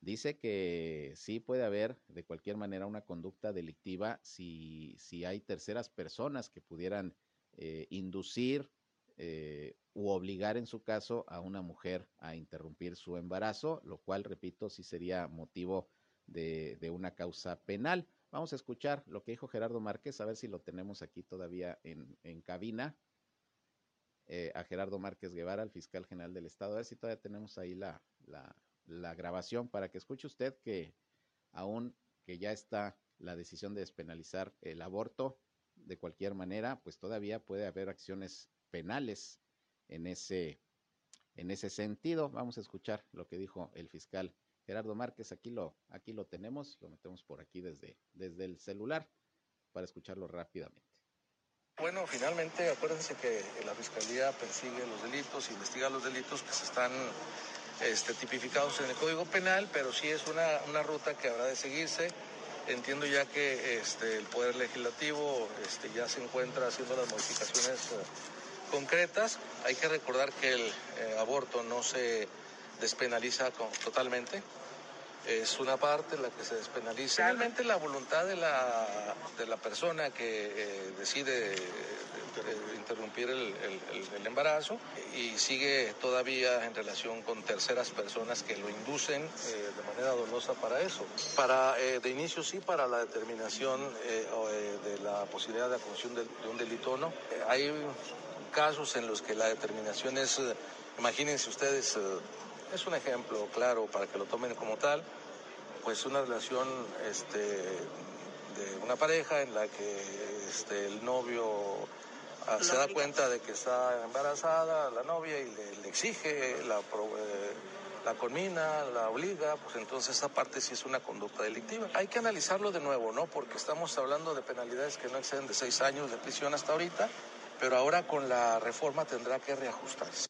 Dice que sí puede haber de cualquier manera una conducta delictiva si, si hay terceras personas que pudieran eh, inducir eh, u obligar en su caso a una mujer a interrumpir su embarazo, lo cual, repito, sí sería motivo de, de una causa penal. Vamos a escuchar lo que dijo Gerardo Márquez, a ver si lo tenemos aquí todavía en, cabina. Eh, a Gerardo Márquez Guevara, el fiscal general del Estado, a ver si todavía tenemos ahí la, la, grabación para que escuche usted que aún que ya está la decisión de despenalizar el aborto, de cualquier manera, pues todavía puede haber acciones penales en ese, en ese sentido. Vamos a escuchar lo que dijo el fiscal Gerardo Márquez. Aquí lo, aquí lo tenemos, lo metemos por aquí desde, desde el celular para escucharlo rápidamente. Bueno, finalmente acuérdense que la Fiscalía persigue los delitos, investiga los delitos que se están este, tipificados en el Código Penal, pero sí es una, una ruta que habrá de seguirse. Entiendo ya que este, el Poder Legislativo este, ya se encuentra haciendo las modificaciones eh, concretas. Hay que recordar que el eh, aborto no se despenaliza totalmente es una parte la que se despenaliza. Realmente la voluntad de la, de la persona que eh, decide interrumpir el, embarazo y sigue todavía en relación con terceras personas que lo inducen eh, de manera dolosa para eso. Para, eh, de inicio sí, para la determinación de la posibilidad de comisión de, de, un delito o no. hay casos en los que la determinación es, imagínense ustedes, es un ejemplo claro para que lo tomen como tal, pues una relación este, de una pareja en la que este, el novio ah, se da cuenta de que está embarazada la novia y le, exige, la, eh, la conmina, la obliga, pues entonces esa parte sí es una conducta delictiva. Hay que analizarlo de nuevo, ¿no? Porque estamos hablando de penalidades que no exceden de seis años de prisión hasta ahorita, pero ahora con la reforma tendrá que reajustarse.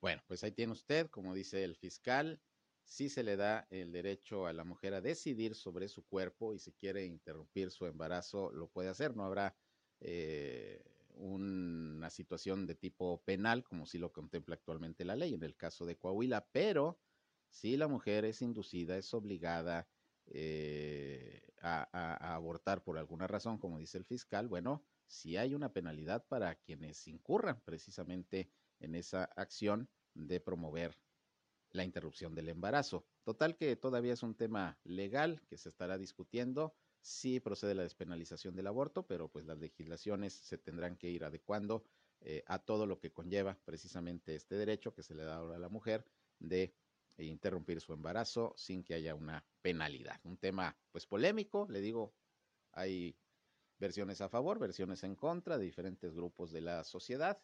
Bueno, pues ahí tiene usted, como dice el fiscal, si se le da el derecho a la mujer a decidir sobre su cuerpo y si quiere interrumpir su embarazo, lo puede hacer. No habrá eh, una situación de tipo penal como si lo contempla actualmente la ley en el caso de Coahuila, pero si la mujer es inducida, es obligada eh, a, abortar por alguna razón, como dice el fiscal, bueno, si hay una penalidad para quienes incurran precisamente en esa acción de promover la interrupción del embarazo. Total que todavía es un tema legal que se estará discutiendo. Sí procede la despenalización del aborto, pero pues las legislaciones se tendrán que ir adecuando eh, a todo lo que conlleva precisamente este derecho que se le da ahora a la mujer de interrumpir su embarazo sin que haya una penalidad. Un tema pues polémico, le digo, hay versiones a favor, versiones en contra de diferentes grupos de la sociedad.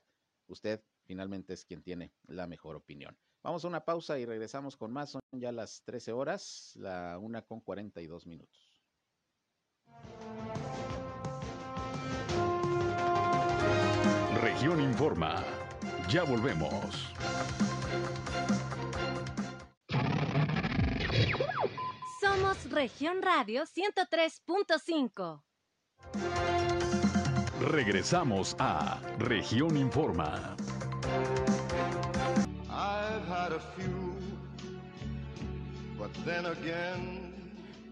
Usted finalmente es quien tiene la mejor opinión. Vamos a una pausa y regresamos con más. Son ya las 13 horas, la una con 42 minutos. Región Informa. Ya volvemos. Somos Región Radio 103.5. Regresamos a Región Informa.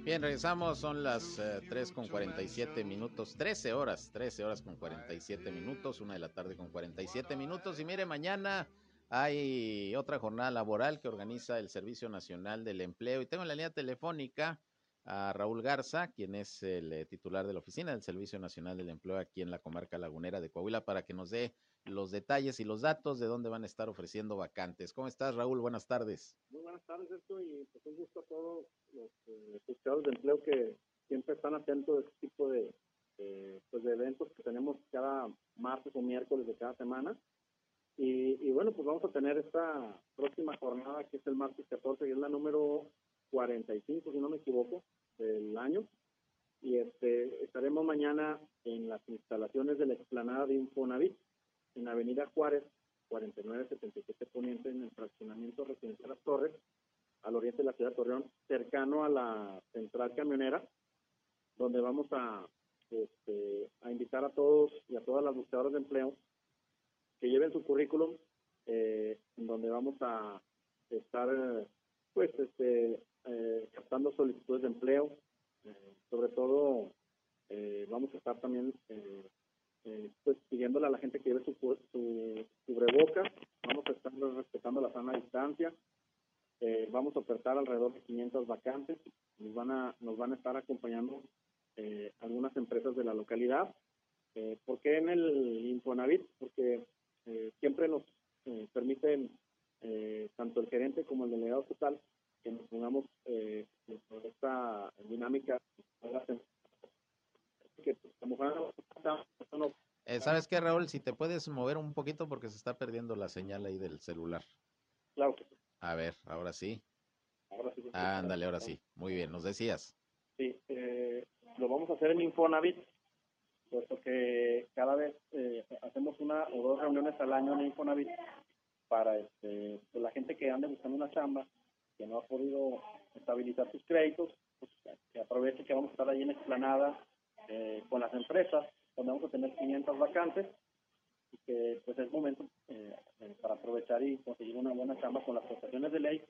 Bien, regresamos, son las 3 eh, con 47 minutos, 13 horas, 13 horas con 47 minutos, una de la tarde con 47 minutos. Y mire, mañana hay otra jornada laboral que organiza el Servicio Nacional del Empleo y tengo en la línea telefónica a Raúl Garza, quien es el eh, titular de la oficina del Servicio Nacional del Empleo aquí en la comarca lagunera de Coahuila, para que nos dé los detalles y los datos de dónde van a estar ofreciendo vacantes. ¿Cómo estás, Raúl? Buenas tardes. Muy buenas tardes, esto y pues un gusto a todos los eh, de empleo que siempre están atentos a este tipo de, pues de eventos que tenemos cada martes o miércoles de cada semana. Y, y, bueno, pues vamos a tener esta próxima jornada que es el martes 14, que es la número 45, si no me equivoco, del año. Y este, estaremos mañana en las instalaciones de la explanada de Infonavit, en Avenida Juárez, 4977 Poniente, en el fraccionamiento residencial Las Torres, al oriente de la ciudad de Torreón, cercano a la central camionera, donde vamos a, este, a invitar a todos y a todas las buscadoras de empleo que lleven su currículum, eh, donde vamos a estar, pues, este, eh, captando solicitudes de empleo. Eh, sobre todo, eh, vamos a estar también eh, pues pidiéndole a la gente que lleve su, su cubreboca. Vamos a estar respetando la sana distancia. vamos a ofertar alrededor de 500 vacantes. Nos van a, nos van a estar acompañando algunas empresas de la localidad. ¿Por qué en el Infonavit? Porque siempre nos permiten tanto el gerente como el delegado total que nos pongamos eh, esta dinámica que pues, a lo mejor no- Eh, ¿Sabes qué, Raúl? Si te puedes mover un poquito porque se está perdiendo la señal ahí del celular. claro que sí. A ver, ahora sí. Ahora sí. Ándale, ahora sí. Muy bien, nos decías. Sí, eh, lo vamos a hacer en Infonavit, puesto que cada vez eh, hacemos una o dos reuniones al año en Infonavit para este, pues, la gente que ande buscando una chamba, que no ha podido estabilizar sus créditos, pues, que aproveche que vamos a estar ahí en Explanada eh, con las empresas, donde vamos a tener 500 vacantes y que pues es momento eh, eh, para aprovechar y conseguir una buena chamba con las prestaciones de ley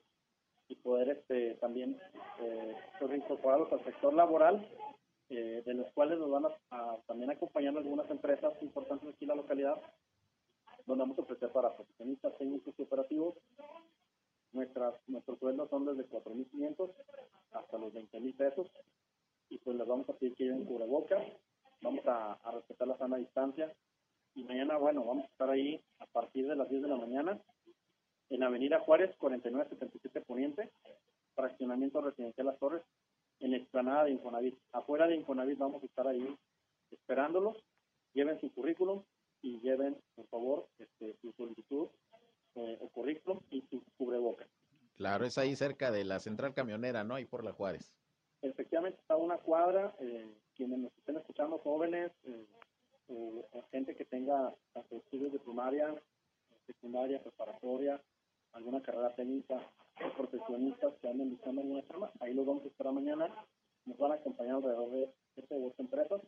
y poder este también eh, pues, reincorporarlos al sector laboral, eh, de los cuales nos van a, a también acompañar algunas empresas importantes aquí en la localidad, donde vamos a ofrecer para profesionistas, técnicos y operativos. Nuestras, nuestros sueldos son desde 4.500 hasta los 20.000 pesos y pues les vamos a pedir que lleven cubrebocas, vamos a, respetar la sana distancia y mañana, bueno, vamos a estar ahí a partir de las 10 de la mañana en Avenida Juárez, 4977 Poniente, fraccionamiento residencial Las Torres, en la explanada de Infonavit. Afuera de Infonavit vamos a estar ahí esperándolos. Lleven su currículum y lleven, por favor, este, su solicitud eh, o currículum y su cubrebocas. Claro, es ahí cerca de la central camionera, ¿no? Ahí por la Juárez. Efectivamente está a una cuadra, eh, quienes nos estén escuchando, jóvenes, eh, o- o gente que tenga tanto estudios de primaria, secundaria, preparatoria, alguna carrera técnica, o profesionistas que anden buscando alguna chamba, ahí los vamos a esperar mañana, nos van a acompañar alrededor de siete u ocho empresas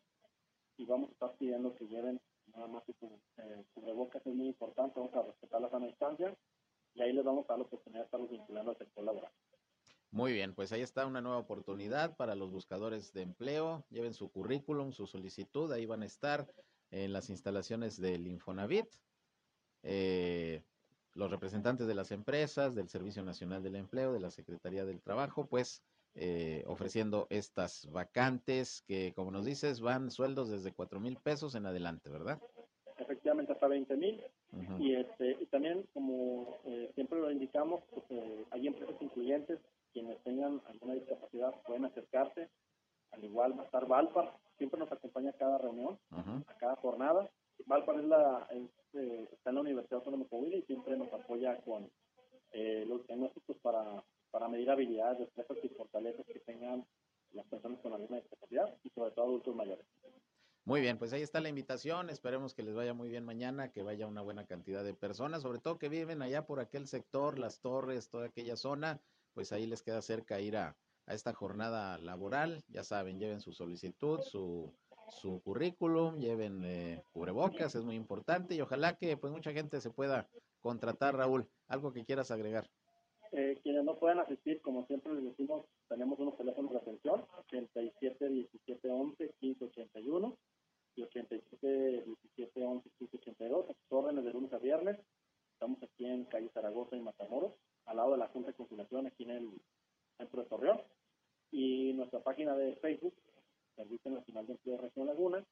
y vamos a estar pidiendo que lleven nada más su cu- eh, cubrebocas, es muy importante, vamos a respetar la sana distancia y ahí les vamos a dar la oportunidad de estarlos vinculando al sector laboral. Muy bien, pues ahí está una nueva oportunidad para los buscadores de empleo. Lleven su currículum, su solicitud, ahí van a estar en las instalaciones del Infonavit. Eh, los representantes de las empresas, del Servicio Nacional del Empleo, de la Secretaría del Trabajo, pues eh, ofreciendo estas vacantes que, como nos dices, van sueldos desde cuatro mil pesos en adelante, ¿verdad? Efectivamente hasta 20 mil. Y, este, y también, como eh, siempre lo indicamos, pues, eh, hay empresas incluyentes, quienes tengan alguna discapacidad pueden acercarse. Al igual va a estar Valpar, siempre nos acompaña a cada reunión, Ujú. a cada jornada. Valpar es la, es, eh, está en la Universidad Autónoma de Coahuila y siempre nos apoya con eh, los diagnósticos para, para medir habilidades, destrezas y fortalezas que tengan las personas con alguna discapacidad y sobre todo adultos mayores. Muy bien, pues ahí Esperemos que les vaya muy bien mañana, que vaya una buena cantidad de personas, sobre todo que viven allá por aquel sector, las torres, toda aquella zona, pues ahí les queda cerca ir a, a esta jornada laboral. Ya saben, lleven su solicitud, su, su currículum, lleven eh, cubrebocas, es muy importante y ojalá que pues mucha gente se pueda contratar, Raúl. Algo que quieras agregar. Eh, quienes no puedan asistir, como siempre les decimos, tenemos unos teléfonos de atención, 87 17 11 15 81 y 87 17 11 15 82, a sus órdenes de lunes a viernes. Estamos aquí en calle Zaragoza y Matamoros, al lado de la Junta de Conciliación, aquí en el centro de Torreón. Y nuestra página de Facebook, Servicio Nacional de Empleo de Región Laguna,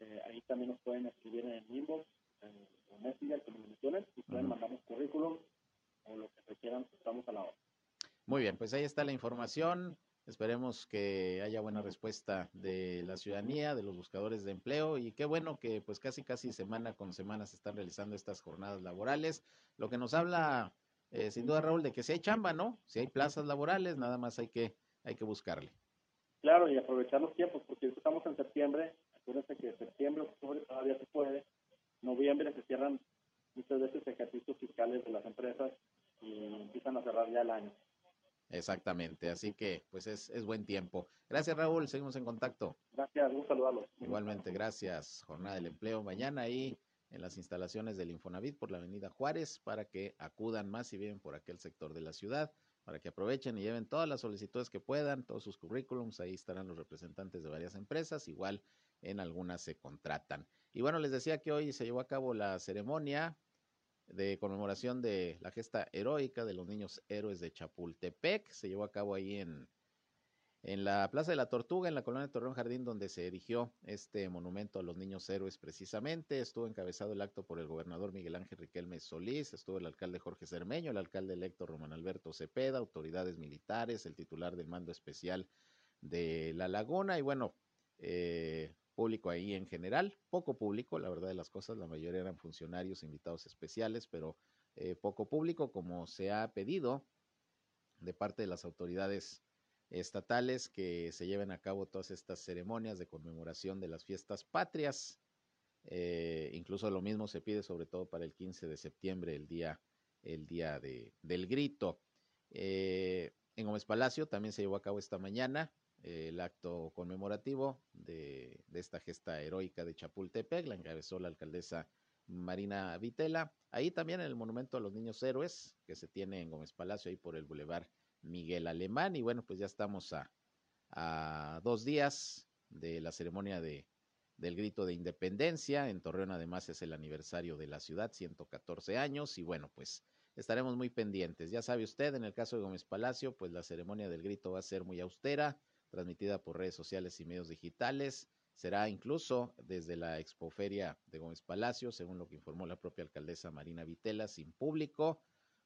eh, ahí también nos pueden escribir en el inbox, en el Messenger, comunicaciones, y pueden Ujú. mandarnos currículum o lo que requieran, estamos a la hora. Muy bien, pues ahí está la información. Esperemos que haya buena respuesta de la ciudadanía, de los buscadores de empleo y qué bueno que pues casi casi semana con semana se están realizando estas jornadas laborales, lo que nos habla eh, sin duda Raúl de que si hay chamba, ¿no? Si hay plazas laborales, nada más hay que hay que buscarle. Claro, y aprovechar los tiempos, porque estamos en septiembre, acuérdense que septiembre, octubre todavía se puede, noviembre se cierran muchas veces ejercicios fiscales de las empresas y empiezan a cerrar ya el año. Exactamente, así que pues es, es buen tiempo. Gracias Raúl, seguimos en contacto. Gracias, un saludarlos. Igualmente, gracias. Jornada del empleo mañana ahí en las instalaciones del Infonavit por la Avenida Juárez para que acudan más si viven por aquel sector de la ciudad, para que aprovechen y lleven todas las solicitudes que puedan, todos sus currículums, ahí estarán los representantes de varias empresas, igual en algunas se contratan. Y bueno, les decía que hoy se llevó a cabo la ceremonia de conmemoración de la gesta heroica de los niños héroes de Chapultepec, se llevó a cabo ahí en, en la Plaza de la Tortuga, en la colonia de Torreón Jardín, donde se erigió este monumento a los niños héroes precisamente. Estuvo encabezado el acto por el gobernador Miguel Ángel Riquelme Solís, estuvo el alcalde Jorge Cermeño, el alcalde electo Román Alberto Cepeda, autoridades militares, el titular del mando especial de La Laguna y bueno, eh, público ahí en general, poco público, la verdad de las cosas, la mayoría eran funcionarios, invitados especiales, pero eh, poco público como se ha pedido de parte de las autoridades estatales que se lleven a cabo todas estas ceremonias de conmemoración de las fiestas patrias. Eh, incluso lo mismo se pide sobre todo para el 15 de septiembre, el día, el día de, del grito. Eh, en Gómez Palacio también se llevó a cabo esta mañana el acto conmemorativo de, de, esta gesta heroica de Chapultepec, la encabezó la alcaldesa Marina Vitela. Ahí también en el Monumento a los Niños Héroes, que se tiene en Gómez Palacio, ahí por el Boulevard Miguel Alemán. Y bueno, pues ya estamos a, a dos días de la ceremonia de, del grito de independencia. En Torreón además es el aniversario de la ciudad, 114 años. Y bueno, pues estaremos muy pendientes. Ya sabe usted, en el caso de Gómez Palacio, pues la ceremonia del grito va a ser muy austera, transmitida por redes sociales y medios digitales. Será incluso desde la expoferia de Gómez Palacio, según lo que informó la propia alcaldesa Marina Vitela, sin público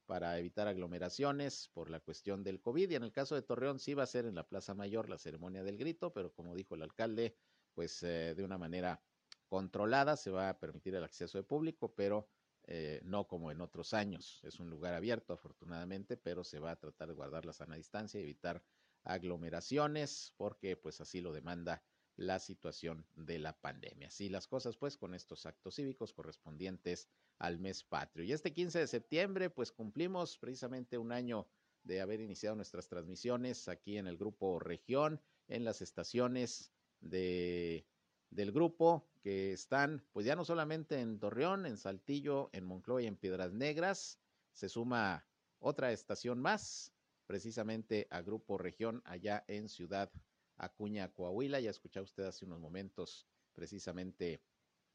para evitar aglomeraciones por la cuestión del COVID. Y en el caso de Torreón sí va a ser en la Plaza Mayor la ceremonia del grito, pero como dijo el alcalde, pues eh, de una manera controlada se va a permitir el acceso de público, pero eh, no como en otros años. Es un lugar abierto, afortunadamente, pero se va a tratar de guardar la sana distancia y evitar aglomeraciones, porque pues así lo demanda la situación de la pandemia. Así las cosas pues con estos actos cívicos correspondientes al mes patrio. Y este 15 de septiembre pues cumplimos precisamente un año de haber iniciado nuestras transmisiones aquí en el grupo Región, en las estaciones de, del grupo que están pues ya no solamente en Torreón, en Saltillo, en Moncloa y en Piedras Negras, se suma otra estación más, precisamente a Grupo Región allá en Ciudad Acuña, Coahuila. Ya escuchó usted hace unos momentos precisamente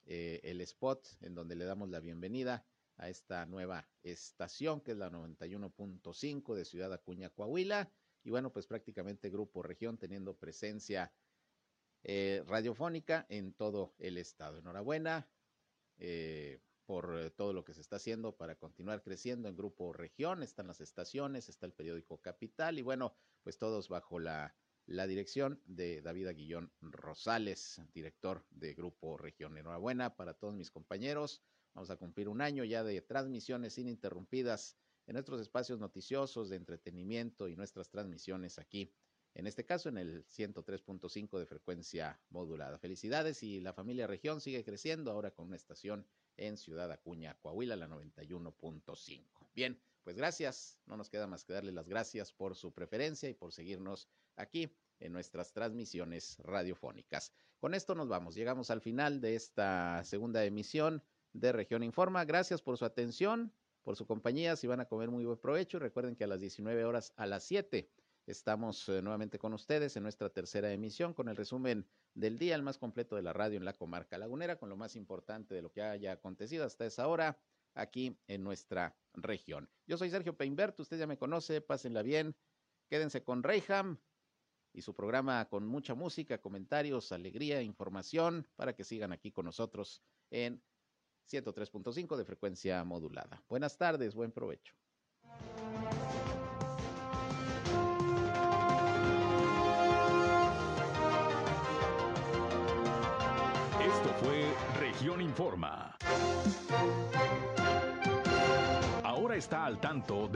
eh, el spot en donde le damos la bienvenida a esta nueva estación que es la 91.5 de Ciudad Acuña, Coahuila. Y bueno, pues prácticamente Grupo Región teniendo presencia eh, radiofónica en todo el estado. Enhorabuena eh, por todo lo que se está haciendo para continuar creciendo en Grupo Región. Están las estaciones, está el periódico Capital y bueno, pues todos bajo la la dirección de David Aguillón Rosales, director de Grupo Región. Enhorabuena para todos mis compañeros. Vamos a cumplir un año ya de transmisiones ininterrumpidas en nuestros espacios noticiosos de entretenimiento y nuestras transmisiones aquí, en este caso en el 103.5 de frecuencia modulada. Felicidades y la familia región sigue creciendo ahora con una estación en Ciudad Acuña, Coahuila, la 91.5. Bien, pues gracias. No nos queda más que darle las gracias por su preferencia y por seguirnos aquí en nuestras transmisiones radiofónicas. Con esto nos vamos. Llegamos al final de esta segunda emisión de Región Informa. Gracias por su atención, por su compañía. Si van a comer muy buen provecho, recuerden que a las 19 horas a las 7 estamos eh, nuevamente con ustedes en nuestra tercera emisión con el resumen del día, el más completo de la radio en la comarca lagunera, con lo más importante de lo que haya acontecido hasta esa hora aquí en nuestra región. Yo soy Sergio Peinbert, usted ya me conoce, pásenla bien, quédense con Reyham y su programa con mucha música, comentarios, alegría, información, para que sigan aquí con nosotros en 103.5 de frecuencia modulada. Buenas tardes, buen provecho. Región Informa. Ahora está al tanto de